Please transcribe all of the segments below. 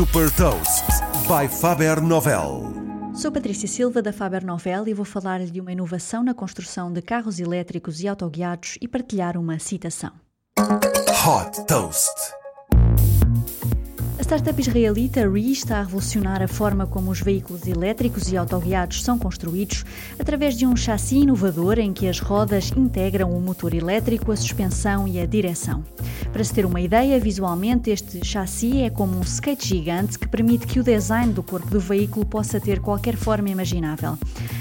Super Toast by Faber Novel. Sou Patrícia Silva da Faber Novel e vou falar-lhe de uma inovação na construção de carros elétricos e autoguiados e partilhar uma citação. Hot Toast. A startup israelita RE está a revolucionar a forma como os veículos elétricos e autoguiados são construídos através de um chassi inovador em que as rodas integram o motor elétrico, a suspensão e a direção. Para se ter uma ideia, visualmente este chassi é como um skate gigante que permite que o design do corpo do veículo possa ter qualquer forma imaginável.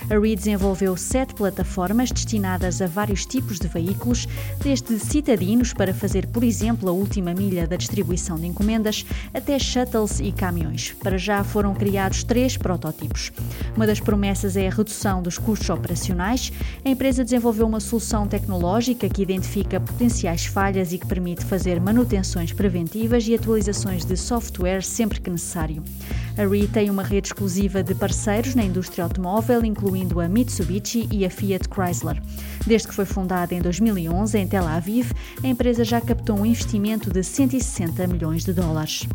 A RE desenvolveu sete plataformas destinadas a vários tipos de veículos, desde citadinos para fazer, por exemplo, a última milha da distribuição de encomendas, até shuttles e caminhões. Para já foram criados três protótipos. Uma das promessas é a redução dos custos operacionais. A empresa desenvolveu uma solução tecnológica que identifica potenciais falhas e que permite fazer manutenções preventivas e atualizações de software sempre que necessário. A RE tem uma rede exclusiva de parceiros na indústria automóvel, incluindo a Mitsubishi e a Fiat Chrysler. Desde que foi fundada em 2011 em Tel Aviv, a empresa já captou um investimento de 160 milhões de dólares.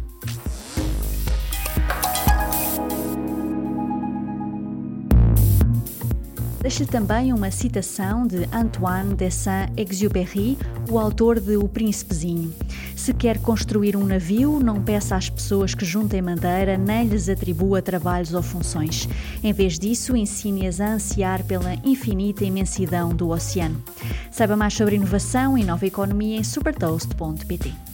Deixa também uma citação de Antoine de Saint-Exupéry, o autor de O Príncipezinho. Se quer construir um navio, não peça às pessoas que juntem madeira, nem lhes atribua trabalhos ou funções. Em vez disso, ensine-as a ansiar pela infinita imensidão do oceano. Saiba mais sobre inovação e nova economia em supertoast.pt.